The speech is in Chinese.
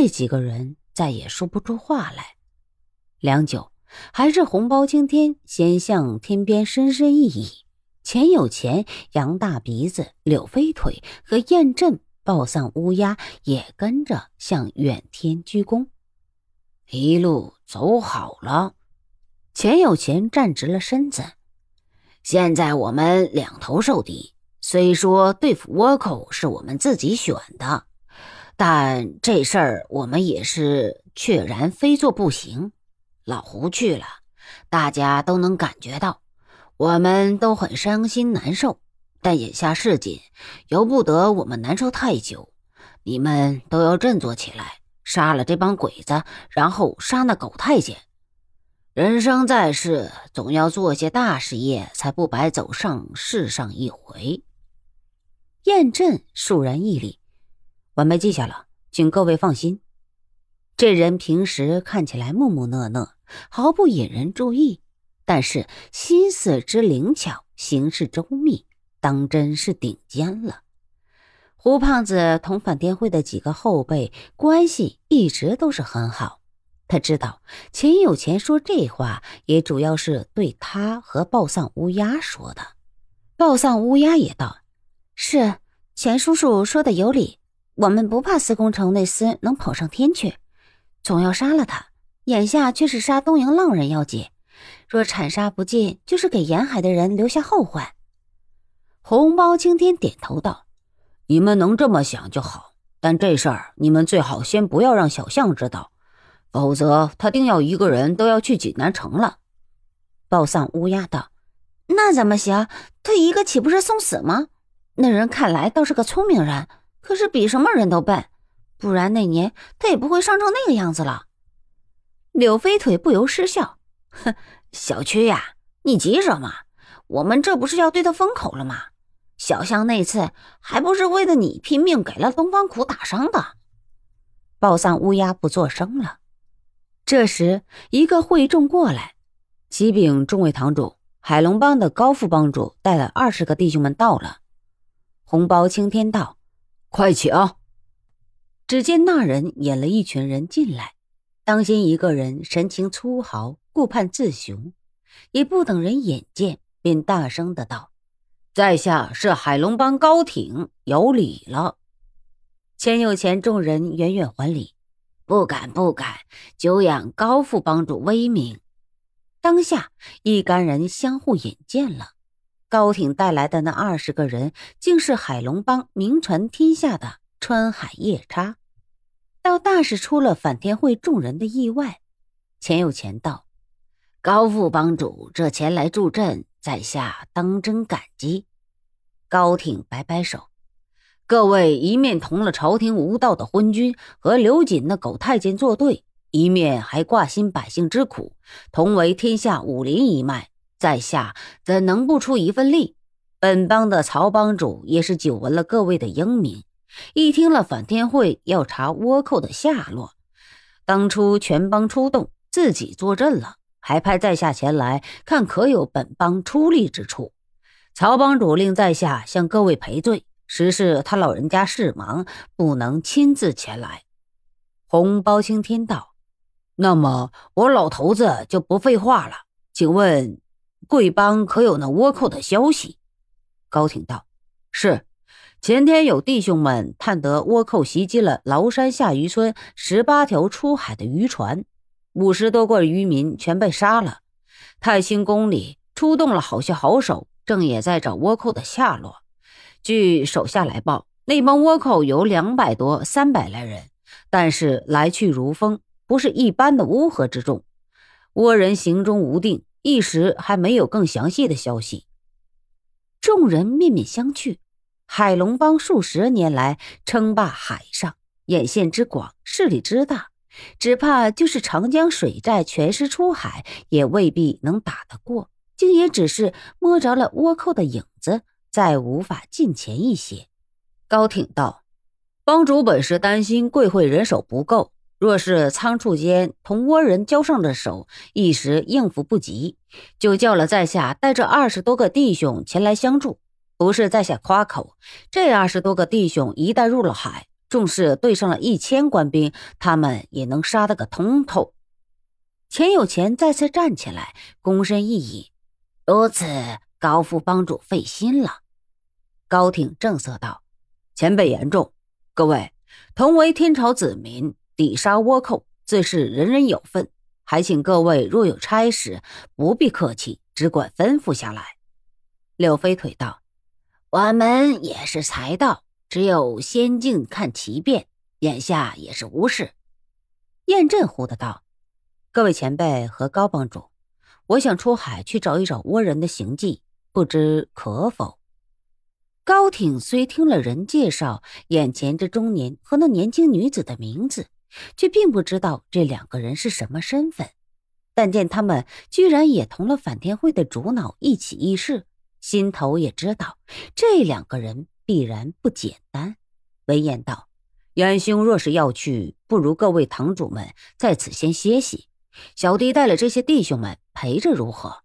这几个人再也说不出话来。良久，还是红包青天先向天边深深一倚，钱有钱、杨大鼻子、柳飞腿和燕震、暴丧乌鸦也跟着向远天鞠躬。一路走好了，钱有钱站直了身子。现在我们两头受敌，虽说对付倭寇是我们自己选的，但这事儿我们也是确然非做不行。老胡去了，大家都能感觉到，我们都很伤心难受。但眼下事紧，由不得我们难受太久，你们都要振作起来。杀了这帮鬼子，然后杀那狗太监。人生在世，总要做些大事业，才不白走上世上一回。燕震肃然屹立，晚辈记下了，请各位放心。这人平时看起来木木讷讷，毫不引人注意，但是心思之灵巧，行事周密，当真是顶尖了。胡胖子同反天会的几个后辈关系一直都是很好，他知道钱有钱说这话也主要是对他和暴丧乌鸦说的。暴丧乌鸦也道：“是钱叔叔说的有理，我们不怕司空城那厮能跑上天去，总要杀了他。眼下却是杀东营浪人要紧，若铲杀不尽，就是给沿海的人留下后患。”红包青天点头道。你们能这么想就好，但这事儿你们最好先不要让小象知道，否则他定要一个人都要去济南城了。暴丧乌鸦道：“那怎么行？他一个岂不是送死吗？那人看来倒是个聪明人，可是比什么人都笨，不然那年他也不会伤成那个样子了。”柳飞腿不由失笑：“哼，小屈呀，你急什么？我们这不是要对他封口了吗？”小象那次还不是为了你拼命给了东方苦打伤的。暴丧乌鸦不作声了。这时，一个会众过来，启禀众位堂主，海龙帮的高副帮主带了二十个弟兄们到了。红包青天道：“快请。”只见那人引了一群人进来，当先一个人神情粗豪，顾盼自雄，也不等人引荐，便大声的道。在下是海龙帮高挺，有礼了。钱有钱众人远远还礼，不敢不敢，久仰高副帮主威名。当下一干人相互引荐了。高挺带来的那二十个人，竟是海龙帮名传天下的川海夜叉，倒大是出了反天会众人的意外。钱有钱道：“高副帮主这前来助阵。”在下当真感激。高挺摆摆手，各位一面同了朝廷无道的昏君和刘瑾那狗太监作对，一面还挂心百姓之苦，同为天下武林一脉，在下怎能不出一份力？本帮的曹帮主也是久闻了各位的英名，一听了反天会要查倭寇的下落，当初全帮出动，自己坐镇了。还派在下前来看，可有本帮出力之处？曹帮主令在下向各位赔罪，实是他老人家事忙，不能亲自前来。红包青天道：“那么我老头子就不废话了，请问贵帮可有那倭寇的消息？”高挺道：“是，前天有弟兄们探得倭寇袭击了崂山下渔村十八条出海的渔船。”五十多个渔民全被杀了，太清宫里出动了好些好手，正也在找倭寇的下落。据手下来报，那帮倭寇有两百多、三百来人，但是来去如风，不是一般的乌合之众。倭人行踪无定，一时还没有更详细的消息。众人面面相觑。海龙帮数十年来称霸海上，眼线之广，势力之大。只怕就是长江水寨全师出海，也未必能打得过。竟也只是摸着了倭寇的影子，再无法近前一些。高挺道：“帮主本是担心贵会人手不够，若是仓促间同倭人交上了手，一时应付不及，就叫了在下带着二十多个弟兄前来相助。不是在下夸口，这二十多个弟兄一旦入了海，纵是对上了一千官兵，他们也能杀得个通透。钱有钱再次站起来，躬身一礼：“如此，高副帮主费心了。”高挺正色道：“前辈言重，各位同为天朝子民，抵杀倭寇自是人人有份。还请各位若有差事，不必客气，只管吩咐下来。”柳飞腿道：“我们也是才到，只有先静看其变，眼下也是无事。”燕震呼的道。各位前辈和高帮主，我想出海去找一找倭人的行迹，不知可否？高挺虽听了人介绍眼前这中年和那年轻女子的名字，却并不知道这两个人是什么身份。但见他们居然也同了反天会的主脑一起议事，心头也知道这两个人必然不简单。闻言道：“元兄若是要去，不如各位堂主们在此先歇息。”小弟带了这些弟兄们陪着，如何？